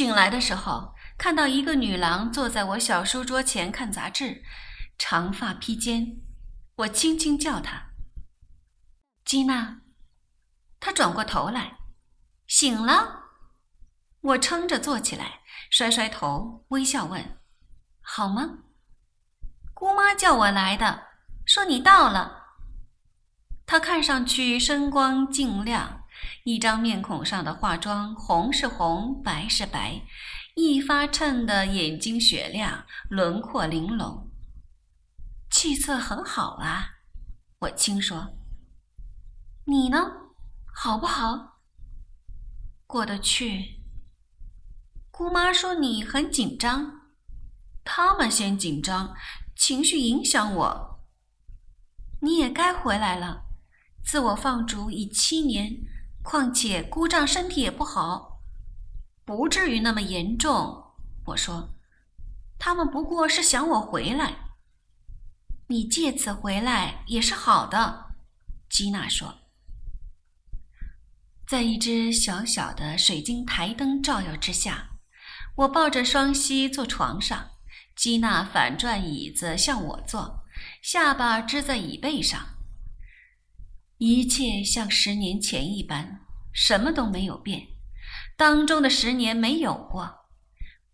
醒来的时候，看到一个女郎坐在我小书桌前看杂志，长发披肩。我轻轻叫她：“吉娜。”她转过头来，醒了。我撑着坐起来，甩甩头，微笑问：“好吗？”姑妈叫我来的，说你到了。她看上去身光净亮，一张面孔上的化妆红是红，白是白，一发衬得眼睛雪亮，轮廓玲珑，气色很好啊。我轻说：“你呢，好不好？过得去。”姑妈说你很紧张，他们先紧张。情绪影响我，你也该回来了。自我放逐已七年，况且姑丈身体也不好，不至于那么严重。我说，他们不过是想我回来。你借此回来也是好的，吉娜说。在一只小小的水晶台灯照耀之下，我抱着双膝坐床上。基娜反转椅子向我坐，下巴支在椅背上。一切像十年前一般，什么都没有变。当中的十年没有过，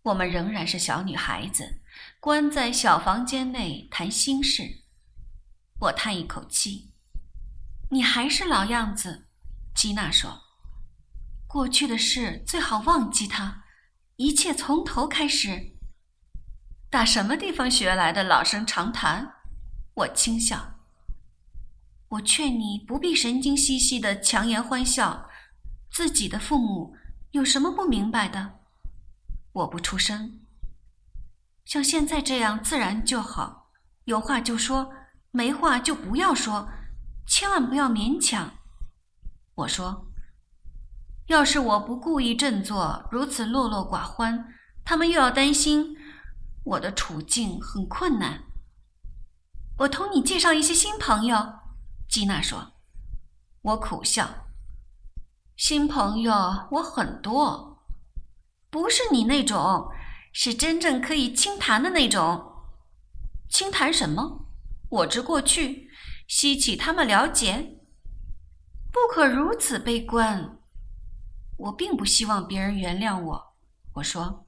我们仍然是小女孩子，关在小房间内谈心事。我叹一口气：“你还是老样子。”基娜说：“过去的事最好忘记它，一切从头开始。”打什么地方学来的老生常谈？我轻笑。我劝你不必神经兮兮的强颜欢笑。自己的父母有什么不明白的？我不出声。像现在这样自然就好。有话就说，没话就不要说，千万不要勉强。我说，要是我不故意振作，如此落落寡欢，他们又要担心。我的处境很困难。我同你介绍一些新朋友，吉娜说。我苦笑。新朋友我很多，不是你那种，是真正可以倾谈的那种。倾谈什么？我之过去，希冀他们了解。不可如此悲观。我并不希望别人原谅我。我说，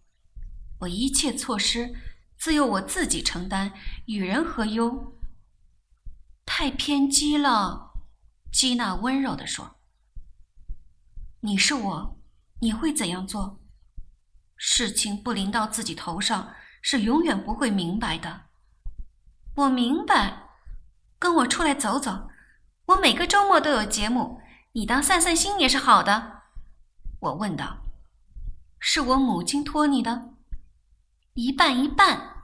我一切错失。自有我自己承担，与人何忧？太偏激了，基娜温柔地说：“你是我，你会怎样做？事情不临到自己头上，是永远不会明白的。我明白，跟我出来走走，我每个周末都有节目，你当散散心也是好的。”我问道：“是我母亲托你的？”一半一半，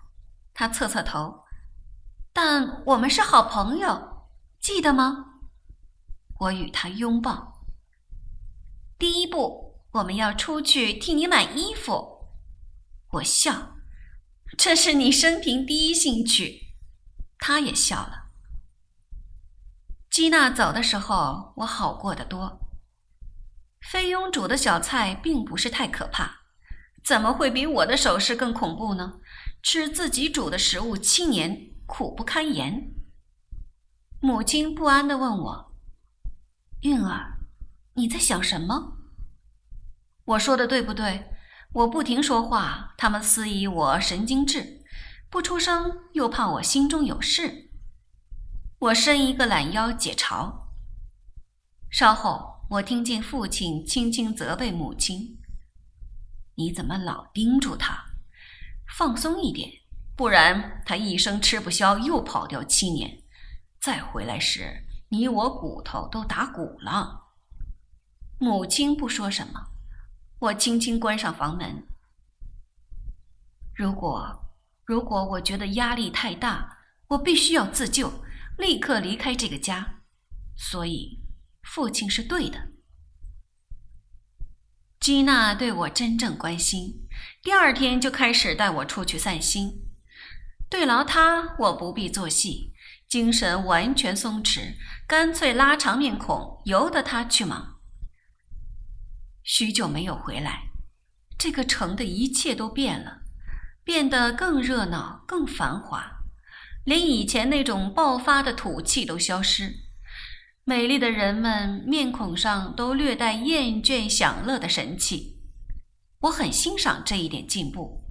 他侧侧头，但我们是好朋友，记得吗？我与他拥抱。第一步，我们要出去替你买衣服。我笑，这是你生平第一兴趣。他也笑了。基娜走的时候，我好过得多。菲佣煮的小菜并不是太可怕。怎么会比我的手势更恐怖呢？吃自己煮的食物七年，苦不堪言。母亲不安地问我：“韵儿，你在想什么？我说的对不对？我不停说话，他们肆意我神经质，不出声又怕我心中有事。我伸一个懒腰解嘲。稍后，我听见父亲轻轻责备母亲。”你怎么老盯住他？放松一点，不然他一生吃不消，又跑掉七年，再回来时，你我骨头都打鼓了。母亲不说什么，我轻轻关上房门。如果，如果我觉得压力太大，我必须要自救，立刻离开这个家。所以，父亲是对的。基娜对我真正关心，第二天就开始带我出去散心。对牢他，我不必做戏，精神完全松弛，干脆拉长面孔，由得他去忙。许久没有回来，这个城的一切都变了，变得更热闹、更繁华，连以前那种爆发的土气都消失。美丽的人们面孔上都略带厌倦享乐的神气，我很欣赏这一点进步。